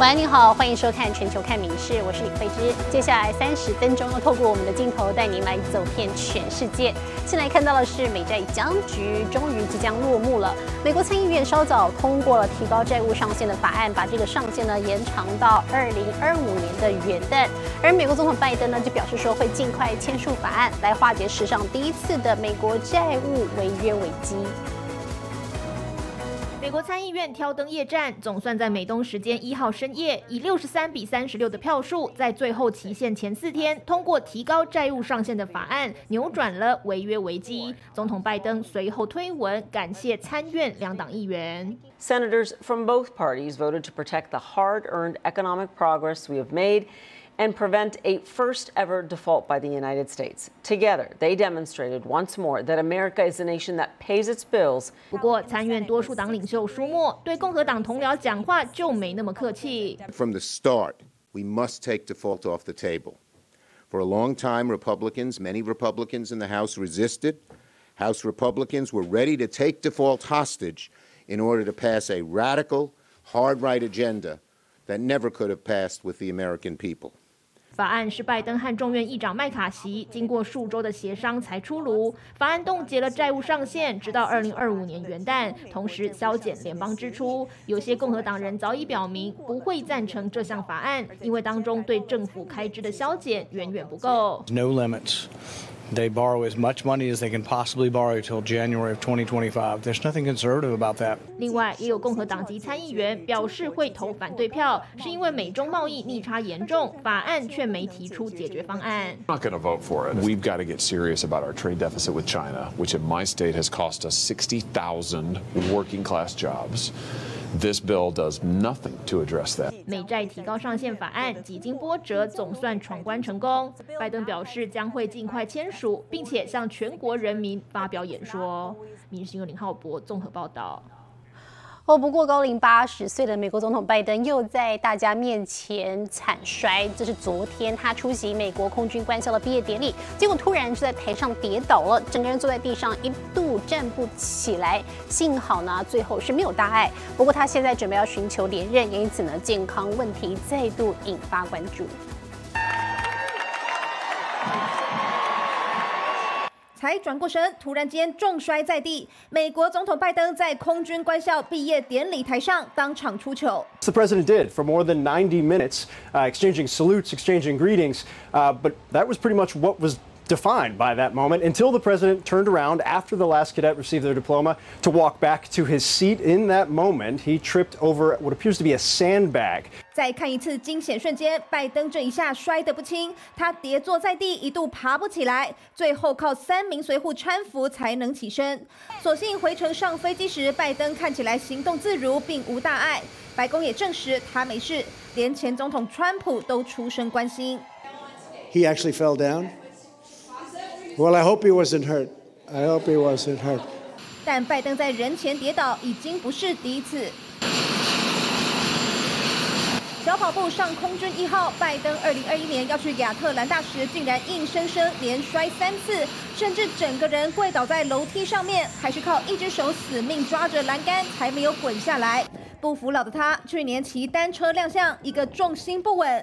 喂，你好，欢迎收看《全球看名事》，我是李慧芝。接下来三十分钟，要透过我们的镜头带您来走遍全世界。现在看到的是美债僵局终于即将落幕了。美国参议院稍早通过了提高债务上限的法案，把这个上限呢延长到二零二五年的元旦。而美国总统拜登呢就表示说会尽快签署法案，来化解史上第一次的美国债务违约危机。美国参议院挑灯夜战，总算在美东时间一号深夜，以六十三比三十六的票数，在最后期限前四天通过提高债务上限的法案，扭转了违约危机。总统拜登随后推文感谢参院两党议员。Senators from both parties voted to protect the hard-earned economic progress we have made. and prevent a first ever default by the United States. Together, they demonstrated once more that America is a nation that pays its bills. 不过，参院多数党领袖舒默对共和党同僚讲话就没那么客气。From the start, we must take default off the table. For a long time, Republicans, many Republicans in the House resisted. House Republicans were ready to take default hostage in order to pass a radical, hard right agenda that never could have passed with the American people. 法案是拜登和众院议长麦卡锡经过数周的协商才出炉。法案冻结了债务上限，直到二零二五年元旦，同时削减联邦支出。有些共和党人早已表明不会赞成这项法案，因为当中对政府开支的削减远远不够。No limits. They borrow as much money as they can possibly borrow till January of 2025. There's nothing conservative about that. 另外，也有共和党籍参议员表示会投反对票，是因为美中贸易逆差严重，法案却没提出解决方案。Not going to vote for it. We've got to get serious about our trade deficit with China, which in my state has cost us 60,000 working class jobs. This bill does nothing to address that. 美债提高上限法案几经波折，总算闯关成功。拜登表示将会尽快签署，并且向全国人民发表演说。民事新闻林浩博综合报道。哦，不过高龄八十岁的美国总统拜登又在大家面前惨摔。这是昨天他出席美国空军官校的毕业典礼，结果突然就在台上跌倒了，整个人坐在地上，一度站不起来。幸好呢，最后是没有大碍。不过他现在准备要寻求连任，因此呢，健康问题再度引发关注。才转过神，突然间重摔在地。美国总统拜登在空军官校毕业典礼台上当场出糗。The president did for more than 90 minutes, uh, exchanging salutes, exchanging greetings. Uh, but that was pretty much what was defined by that moment until the president turned around after the last cadet received their diploma to walk back to his seat. In that moment, he tripped over what appears to be a sandbag. 再看一次惊险瞬间，拜登这一下摔得不轻，他跌坐在地，一度爬不起来，最后靠三名随护搀扶才能起身。所幸回程上飞机时，拜登看起来行动自如，并无大碍。白宫也证实他没事，连前总统川普都出声关心。He actually fell down. Well, I hope he wasn't hurt. I hope he wasn't hurt. 但拜登在人前跌倒已经不是第一次。跑步上空军一号，拜登二零二一年要去亚特兰大时，竟然硬生生连摔三次，甚至整个人跪倒在楼梯上面，还是靠一只手死命抓着栏杆才没有滚下来。不服老的他，去年骑单车亮相，一个重心不稳。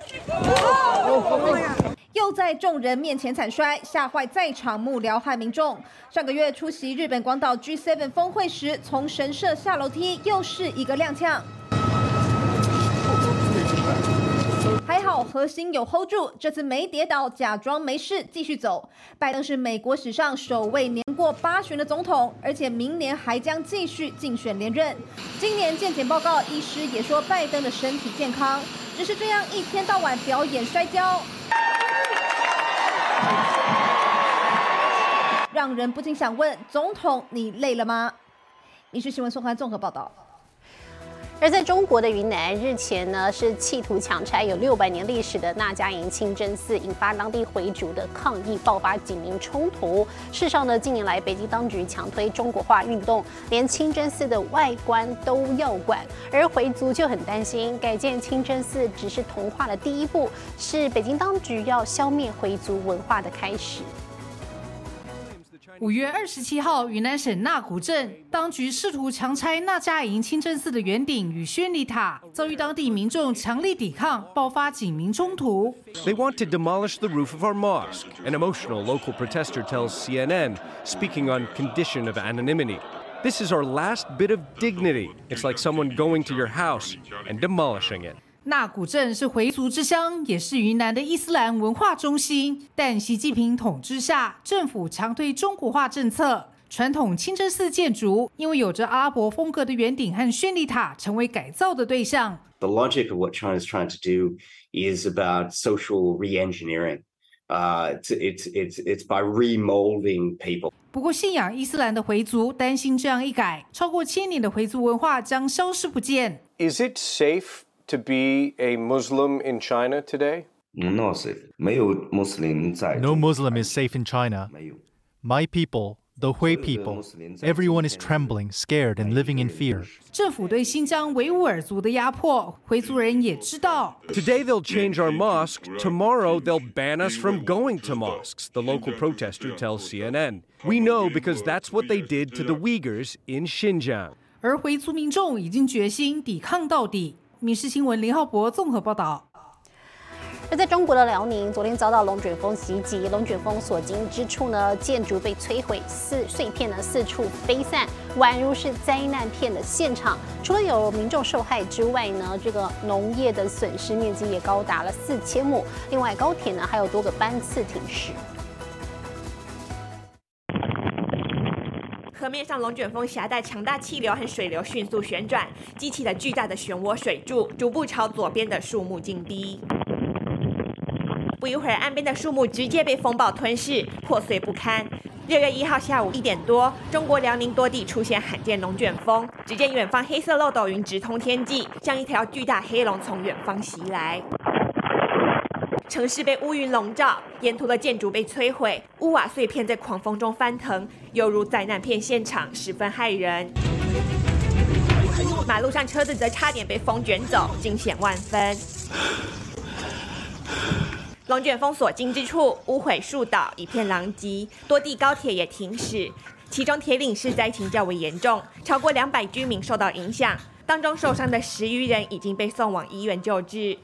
又在众人面前惨摔，吓坏在场幕僚和民众。上个月出席日本广岛 G7 峰会时，从神社下楼梯，又是一个踉跄。还好核心有 hold 住，这次没跌倒，假装没事继续走。拜登是美国史上首位年过八旬的总统，而且明年还将继续竞选连任。今年健检报告，医师也说拜登的身体健康，只是这样一天到晚表演摔跤。让人不禁想问：总统，你累了吗？民事新闻宋欢综合报道。而在中国的云南，日前呢是企图强拆有六百年历史的那家营清真寺，引发当地回族的抗议，爆发警民冲突。事实上呢，近年来北京当局强推中国化运动，连清真寺的外观都要管，而回族就很担心，改建清真寺只是同化的第一步，是北京当局要消灭回族文化的开始。五月二十七号，云南省纳古镇当局试图强拆纳家营清真寺的圆顶与宣礼塔，遭遇当地民众强力抵抗，爆发警民冲突。They want to demolish the roof of our mosque. An emotional local protester tells CNN, speaking on condition of anonymity. This is our last bit of dignity. It's like someone going to your house and demolishing it. 纳古镇是回族之乡，也是云南的伊斯兰文化中心。但习近平统治下，政府强推中国化政策，传统清真寺建筑因为有着阿拉伯风格的圆顶和宣礼塔，成为改造的对象。The logic of what China is trying to do is about social re-engineering. Uh, it's, it's, it's, it's by remolding people. 不过，信仰伊斯兰的回族担心这样一改，超过千年的回族文化将消失不见。Is it safe to be a Muslim in China today? No safe. 没有 Muslim 在。 No Muslim is safe in China. My people, the Hui people, everyone is trembling, scared, and living in fear. 政府对新疆维吾尔族的压迫，回族人也知道。 Today they'll change our mosque. Tomorrow they'll ban us from going to mosques, the local protester tells CNN. We know because that's what they did to the Uyghurs in Xinjiang. 而回族民众已经决心抵抗到底。《 民事新闻》林浩博综合报道。而在中国的辽宁，昨天遭到龙卷风袭击，龙卷风所经之处呢，建筑被摧毁，四碎片呢四处飞散，宛如是灾难片的现场。除了有民众受害之外呢，这个农业的损失面积也高达了四千亩。另外，高铁呢还有多个班次停驶。河面上龙卷风携带强大气流和水流迅速旋转，激起了巨大的漩涡水柱，逐步朝左边的树木进逼。不一会儿，岸边的树木直接被风暴吞噬，破碎不堪。六月一号下午一点多，中国辽宁多地出现罕见龙卷风，只见远方黑色漏斗云直通天际，像一条巨大黑龙从远方袭来。城市被乌云笼罩，沿途的建筑被摧毁，屋瓦碎片在狂风中翻腾，犹如灾难片现场，十分骇人。马路上车子则差点被风卷走，惊险万分。龙卷风所经之处，屋毁树倒，一片狼藉，多地高铁也停驶。其中铁岭市灾情较为严重，超过两百居民受到影响，当中受伤的十余人已经被送往医院救治。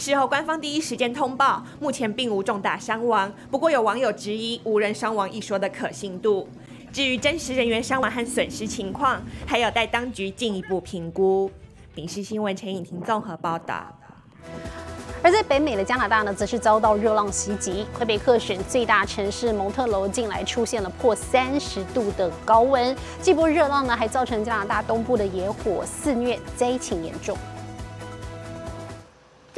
事后，官方第一时间通报，目前并无重大伤亡。不过，有网友质疑无人伤亡一说的可信度。至于真实人员伤亡和损失情况，还有待当局进一步评估。《民事新闻》陈颖婷综合报道。而在北美的加拿大呢，则是遭到热浪袭击。魁北克省最大城市蒙特楼近来出现了破三十度的高温，这波热浪呢，还造成加拿大东部的野火肆虐，灾情严重。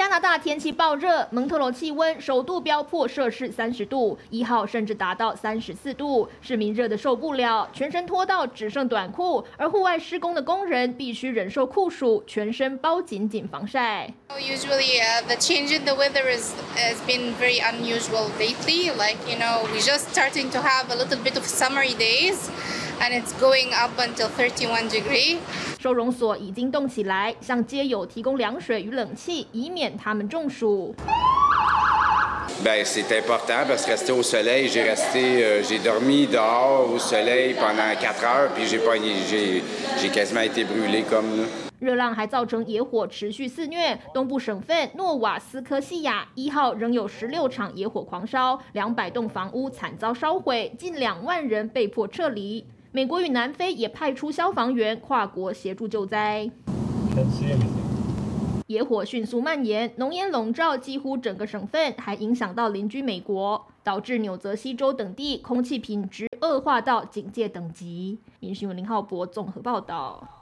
加拿大天气暴热，蒙特罗气温首度飙破摄氏三十度，一号甚至达到三十四度，市民热得受不了，全身脱到只剩短裤，而户外施工的工人必须忍受酷暑，全身包紧紧防晒。Usually, uh, the change in the weather is has been very unusual lately. Like you know, we just starting to have a little bit of summery days, and it's going up until 31 degree. 收容所已经动起来，向街友提供凉水与冷气，以免他们中暑。Ben, c'est important parce que rester au soleil, j'ai resté, euh, j'ai dormi dehors au soleil pendant 4 heures, puis j'ai pas, j'ai, j'ai quasiment été brûlé comme là. 热浪还造成野火持续肆虐，东部省份诺瓦斯科西亚一号仍有十六场野火狂烧，两百栋房屋惨遭烧毁，近两万人被迫撤离。美国与南非也派出消防员跨国协助救灾。野火迅速蔓延，浓烟笼罩几乎整个省份，还影响到邻居美国，导致纽泽西州等地空气品质恶化到警戒等级。民新闻林浩博综合报道。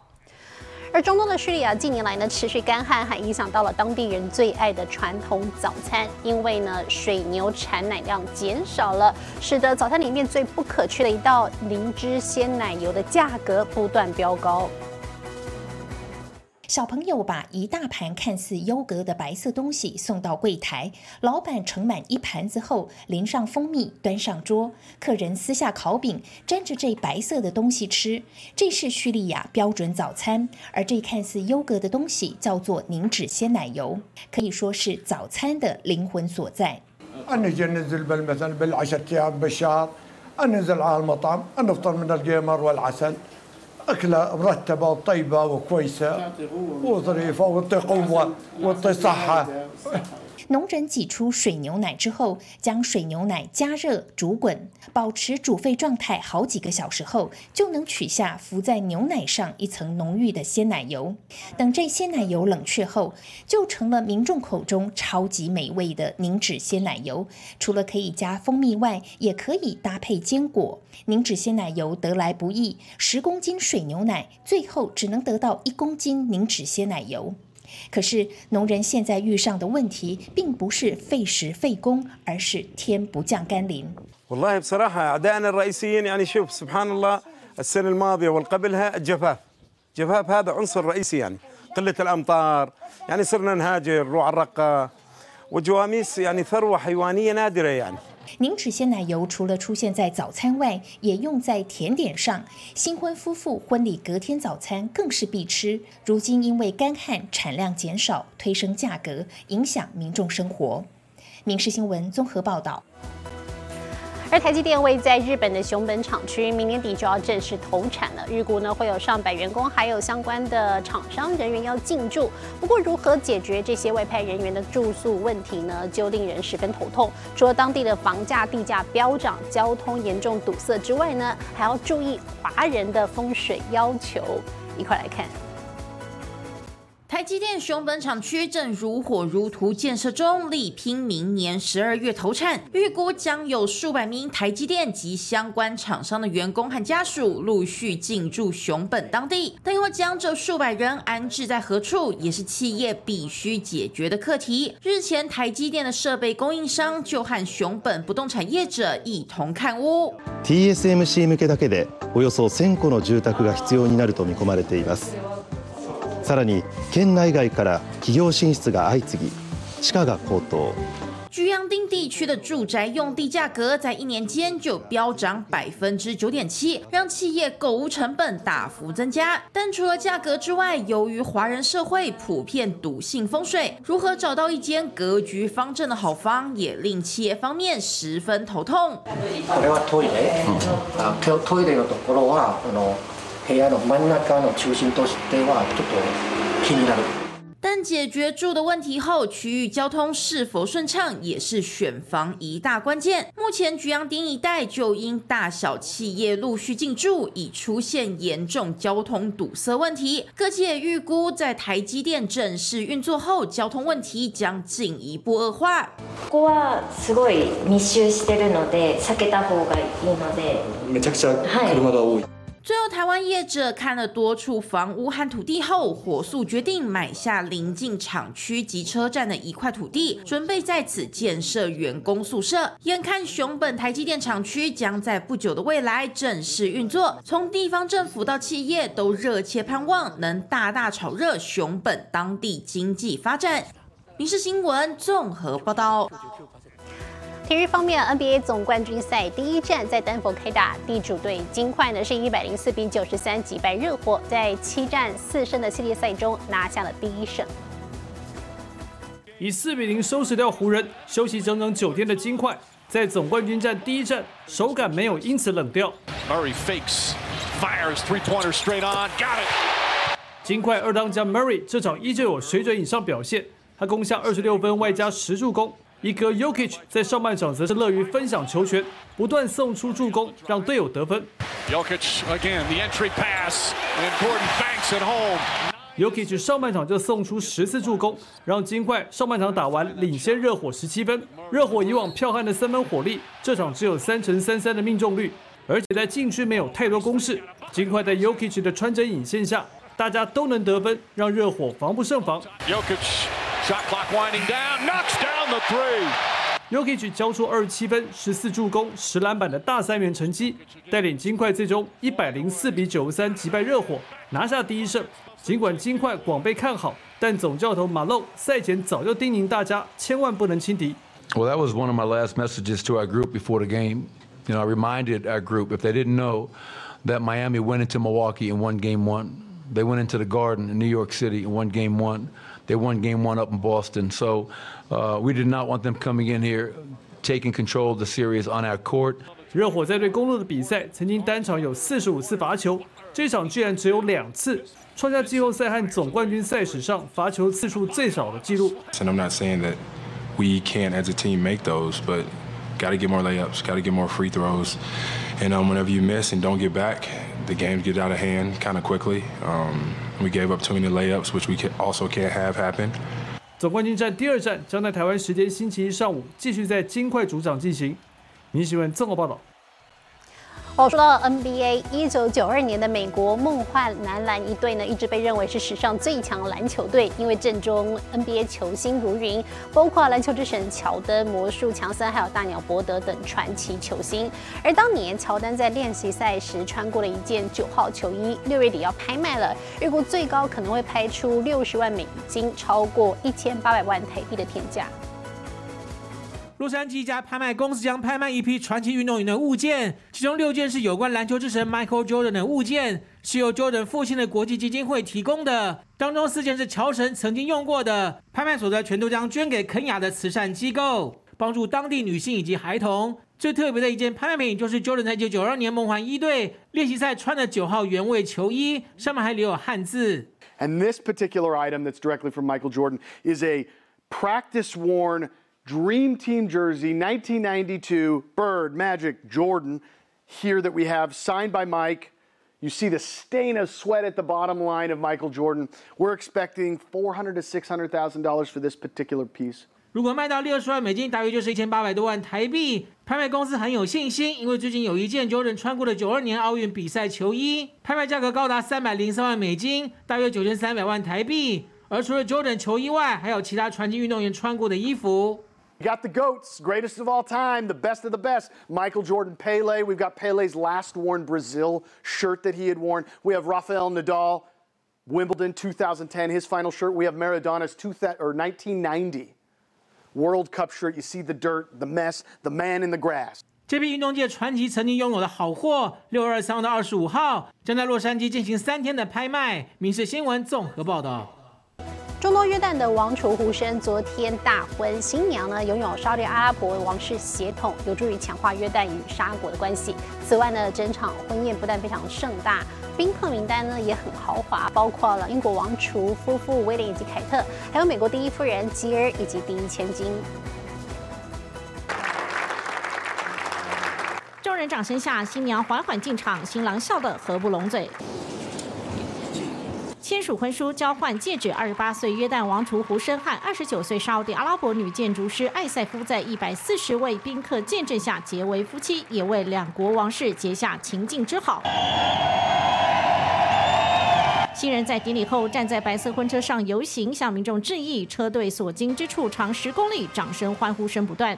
而中东的叙利亚近年来呢持续干旱，还影响到了当地人最爱的传统早餐，因为呢水牛产奶量减少了，使得早餐里面最不可缺的一道灵芝鲜奶油的价格不断飙高。小朋友把一大盘看似优格的白色东西送到柜台，老板盛满一盘子后，淋上蜂蜜，端上桌，客人撕下烤饼，沾着这白色的东西吃。这是叙利亚标准早餐，而这看似优格的东西叫做凝脂鲜奶油，可以说是早餐的灵魂所在。أكلة مرتبة وطيبة وكويسة. وظريفة وتعطي قوة وتعطي صحة. 农人挤出水牛奶之后，将水牛奶加热煮滚，保持煮沸状态好几个小时后，就能取下浮在牛奶上一层浓郁的鲜奶油。等这鲜奶油冷却后，就成了民众口中超级美味的凝脂鲜奶油。除了可以加蜂蜜外，也可以搭配坚果。凝脂鲜奶油得来不易，十公斤水牛奶最后只能得到一公斤凝脂鲜奶油。可是，农人现在遇上的问题，并不是费时费工，而是天不降甘霖。 والله بصراحة أعدائنا الرئيسيين يعني شوف سبحان الله السنة الماضية والقبلها الجفاف الجفاف هذا عنصر رئيسي يعني قلة الأمطار يعني صرنا نهاجر نروح على الرقة وجواميس يعني ثروة حيوانية نادرة يعني 凝脂鲜奶油除了出现在早餐外，也用在甜点上。新婚夫妇婚礼隔天早餐更是必吃。如今因为干旱产量减少，推升价格，影响民众生活。民视新闻综合报道。而台积电位在日本的熊本厂区，明年底就要正式投产了。预估呢会有上百员工，还有相关的厂商人员要进驻。不过，如何解决这些外派人员的住宿问题呢？就令人十分头痛。除了当地的房价、地价飙涨、交通严重堵塞之外呢，还要注意华人的风水要求。一块来看。台积电熊本厂区正如火如荼建设中，力拼明年十二月投产。预估将有数百名台积电及相关厂商的员工和家属陆续进驻熊本当地。但要将这数百人安置在何处，也是企业必须解决的课题。日前，台积電的设备供应商就和熊本不动产业者一同看屋。 TSMC 向けだけでおよそ1000戸の住宅が必要になると見込まれています さらに県内外から企業進出が相次ぎ地価が高騰居阳町地区的住宅用地价格在一年间就飙涨百分之九点七，让企业购屋成本大幅增加。但除了价格之外，由于华人社会普遍笃信风水，如何找到一间格局方正的好房，也令企业方面十分头痛。これはトイレ、あトトイレのところはあの 部屋の真ん中の中心としてはちょっと気になる。但解决住的问题后，区域交通是否顺畅也是选房一大关键。目前菊阳町一带就因大小企业陆续进驻，已出现严重交通堵塞问题。各界预估，在台积电正式运作后，交通问题将进一步恶化。ここはすごい密集してるので避けた方がいいので。めちゃくちゃ車が多い。 最后，台湾业者看了多处房屋和土地后，火速决定买下临近厂区及车站的一块土地，准备在此建设员工宿舍。眼看熊本台积电厂区将在不久的未来正式运作，从地方政府到企业都热切盼望能大大炒热熊本当地经济发展。民事新闻综合报道。体育方面，NBA 总冠军赛第一战在丹佛开打，地主队金块呢是一百零四比九十三击败热火，在七战四胜的系列赛中拿下了第一胜。以四比零收拾掉湖人，休息整整九天的金块，在总冠军战第一战手感没有因此冷掉。Murray fakes, fires three pointer straight on, got it. 金块二当家 Murray 这场依旧有水准以上表现，他攻下二十六分外加十助攻。一哥 Yokich 在上半场则是乐于分享球权，不断送出助攻，让队友得分。Yokic again, the entry pass, and Gordon banks it home. Yokich 上半场就送出十次助攻，让金块上半场打完领先热火十七分。热火以往剽悍的三分火力，这场只有三成三三的命中率，而且在禁区没有太多攻势。金块在 Yokich 的穿针引线下，大家都能得分，让热火防不胜防。Yokic shot clock winding down, knocks down the three. Yokich 交出二十七分、十四助攻、十篮板的大三元成绩，带领金块最终一百零四比九十三击败热火，拿下第一胜。尽管金块广被看好，但总教头马龙赛前早就叮咛大家，千万不能轻敌。 Well, that was one of my last messages to our group before the game. You know, I reminded our group if they didn't know that Miami went into Milwaukee and won game one. They went into the Garden in New York City and won game one. They won game one up in Boston. So uh, we did not want them coming in here taking control of the series on our court. 热火在对公路的比赛，曾经单场有四十五次罚球，这场居然只有两次，创下季后赛和总冠军赛史上罚球次数最少的纪录。 And I'm not saying that we can't, as a team, make those, but got to get more layups, got to get more free throws. And um, whenever you miss and don't get back, the games get out of hand kind of quickly. Um, we gave up too many layups, which we can also can't have happen. 总冠军战第二战将在台湾时间星期一上午继续在金块主场进行。你喜欢综合报道。哦，说到 NBA，一九九二年的美国梦幻男篮一队呢，一直被认为是史上最强篮球队，因为阵中 NBA 球星如云，包括篮球之神乔丹、魔术强森，还有大鸟伯德等传奇球星。而当年乔丹在练习赛时穿过了一件九号球衣，六月底要拍卖了，预估最高可能会拍出六十万美金，超过一千八百万台币的天价。洛杉矶一家拍卖公司将拍卖一批传奇运动员的物件，其中六件是有关篮球之神 Michael Jordan 的物件，是由 Jordan 父亲的国际基金会提供的。当中四件是乔神曾经用过的，拍卖所得全都将捐给肯雅的慈善机构，帮助当地女性以及孩童。最特别的一件拍卖品就是 Jordan 在1992年梦幻一队练习赛穿的九号原味球衣，上面还留有汉字。And this particular item that's directly from Michael Jordan is a practice worn Dream Team jersey, 1992, Bird, Magic, Jordan, here that we have signed by Mike. You see the stain of sweat at the bottom line of Michael Jordan. We're expecting 400 to 600,000 dollars for this particular piece. 如果卖到六十万美金，大约就是一千八百多万台币。拍卖公司很有信心，因为最近有一件 Jordan 穿过的九二年奥运比赛球衣，拍卖价格高达三百零三万美金，大约九千三百万台币。而除了 Jordan 球衣外，还有其他传奇运动员穿过的衣服。 We got the GOATs, greatest of all time, the best of the best. Michael Jordan Pele. We've got Pele's last worn Brazil shirt that he had worn. We have Rafael Nadal, Wimbledon 2010, his final shirt. We have Maradona's two or 1990 World Cup shirt. You see the dirt, the mess, the man in the grass. 这批运动界传奇曾经拥有的好货，六月二十三号到二十五号将在洛杉矶进行三天的拍卖。民事新闻综合报道。 中东约旦的王储胡生昨天大婚，新娘呢拥有沙特阿拉伯王室血统，有助于强化约旦与沙国的关系。此外呢，整场婚宴不但非常盛大，宾客名单呢也很豪华，包括了英国王储夫妇威廉以及凯特，还有美国第一夫人吉尔以及第一千金。众人掌声下，新娘缓缓进场，新郎笑得合不拢嘴。签署婚书、交换戒指，二十八岁约旦王储胡生汉二十九岁沙特阿拉伯女建筑师艾塞夫在一百四十位宾客见证下结为夫妻，也为两国王室结下情境之好。新人在典礼后站在白色婚车上游行，向民众致意。车队所经之处长十公里，掌声欢呼声不断。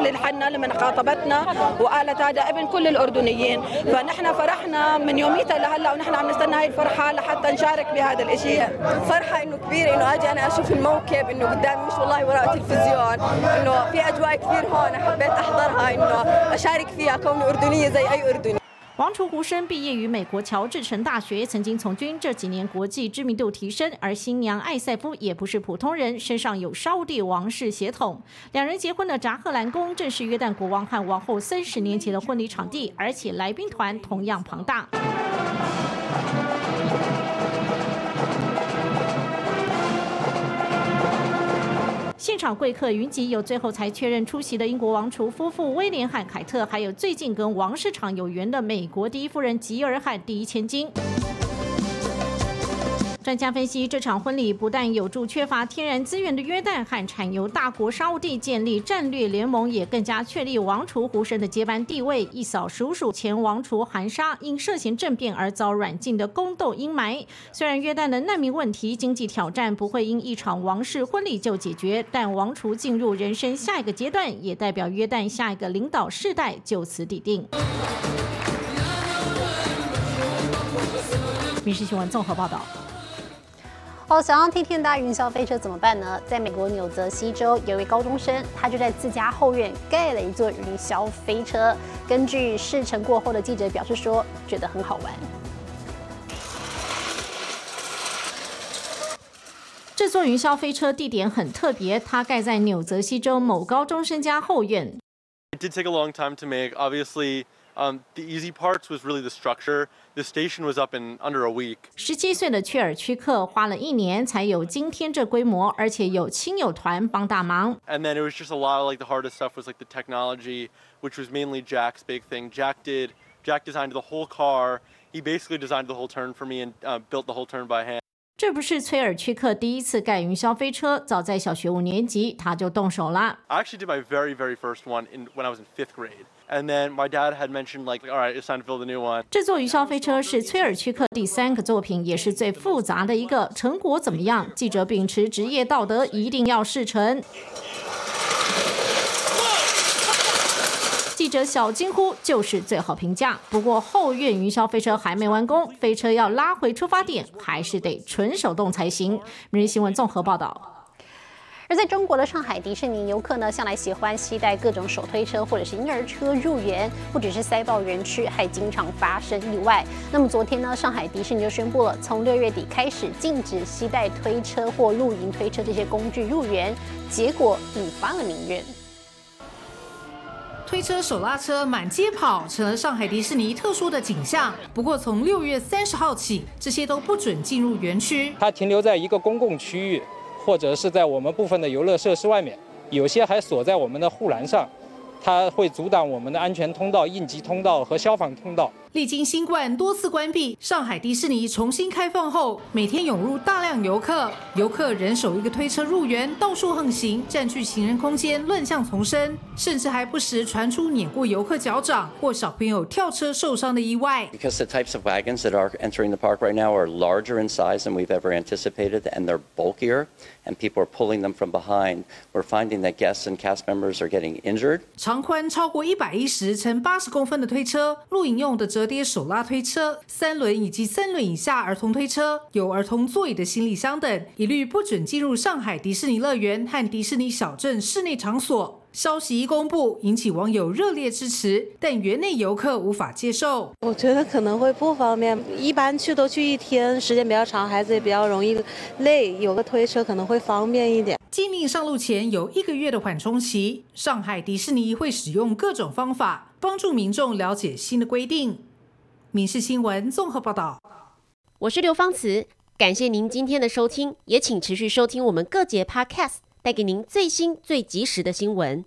للحنا لمن خاطبتنا وقالت هذا ابن كل الأردنيين. فنحن فرحنا من يوميتها لهلأ ونحن عم نستنى هاي الفرحة لحتى نشارك بهذا الإشي. فرحة إنه كبيرة إنه أجي أنا أشوف الموكب إنه قدامي مش والله وراء التلفزيون إنه في أجواء كثير هون حبيت أحضرها إنه أشارك فيها كوني أردنية زي أي أردني. 王储胡生毕业于美国乔治城大学，曾经从军，这几年国际知名度提升。而新娘艾塞夫也不是普通人，身上有沙地王室血统。两人结婚的扎赫兰宫正是约旦国王和王后三十年前的婚礼场地，而且来宾团同样庞大。现场贵客云集，有最后才确认出席的英国王储夫妇威廉汉凯特，还有最近跟王室场有缘的美国第一夫人吉尔和第一千金。专家分析，这场婚礼不但有助缺乏天然资源的约旦和产油大国沙地建立战略联盟，也更加确立王储胡生的接班地位。一扫数数前王储韩沙因涉嫌政变而遭软禁的宫斗阴霾。虽然约旦的难民问题、经济挑战不会因一场王室婚礼就解决，但王储进入人生下一个阶段，也代表约旦下一个领导世代就此底定。民事新闻综合报道。哦，想要听天搭云霄飞车怎么办呢？在美国纽泽西州有一位高中生，他就在自家后院盖了一座云霄飞车。根据试乘过后的记者表示说，觉得很好玩。这座云霄飞车地点很特别，它盖在纽泽西州某高中生家后院。It did take a long time to make. Obviously, um, the easy parts was really the structure. The station was up in under a week. 十七岁的雀尔屈克花了一年才有今天这规模，而且有亲友团帮大忙。 And then it was just a lot of like the hardest stuff was like the technology, which was mainly Jack's big thing. Jack did. Jack designed the whole car. He basically designed the whole turn for me and uh, built the whole turn by hand. 这不是崔尔屈克第一次盖云霄飞车，早在小学五年级他就动手了。 I actually did my very, very first one in, when I was in fifth grade. And then my dad had mentioned like, all right, it's time to build a new one. 这座云霄飞车是崔尔屈克第三个作品，也是最复杂的一个。成果怎么样？记者秉持职业道德，一定要试乘。记者小惊呼，就是最好评价。不过后院云霄飞车还没完工，飞车要拉回出发点，还是得纯手动才行。每日新闻综合报道。而在中国的上海迪士尼，游客呢向来喜欢携带各种手推车或者是婴儿车入园，不只是塞爆园区，还经常发生意外。那么昨天呢，上海迪士尼就宣布了，从六月底开始禁止携带推车或露营推车这些工具入园，结果引发了民怨。推车、手拉车满街跑，成了上海迪士尼特殊的景象。不过，从六月三十号起，这些都不准进入园区。它停留在一个公共区域，或者是在我们部分的游乐设施外面，有些还锁在我们的护栏上，它会阻挡我们的安全通道、应急通道和消防通道。历经新冠多次关闭，上海迪士尼重新开放后，每天涌入大量游客，游客人手一个推车入园，到处横行，占据行人空间，乱象丛生，甚至还不时传出碾过游客脚掌或小朋友跳车受伤的意外。Because the types of wagons that are entering the park right now are larger in size than we've ever anticipated, and they're bulkier, and people are pulling them from behind. We're finding that guests and cast members are getting injured. 长宽超过一百一十乘八十公分的推车，露营用的折叠手拉推车、三轮以及三轮以下儿童推车、有儿童座椅的行李箱等，一律不准进入上海迪士尼乐园和迪士尼小镇室内场所。消息一公布，引起网友热烈支持，但园内游客无法接受。我觉得可能会不方便，一般去都去一天，时间比较长，孩子也比较容易累，有个推车可能会方便一点。禁令上路前有一个月的缓冲期，上海迪士尼会使用各种方法帮助民众了解新的规定。民事新闻综合报道。我是刘芳慈，感谢您今天的收听，也请持续收听我们各节 Podcast，带给您最新最及时的新闻。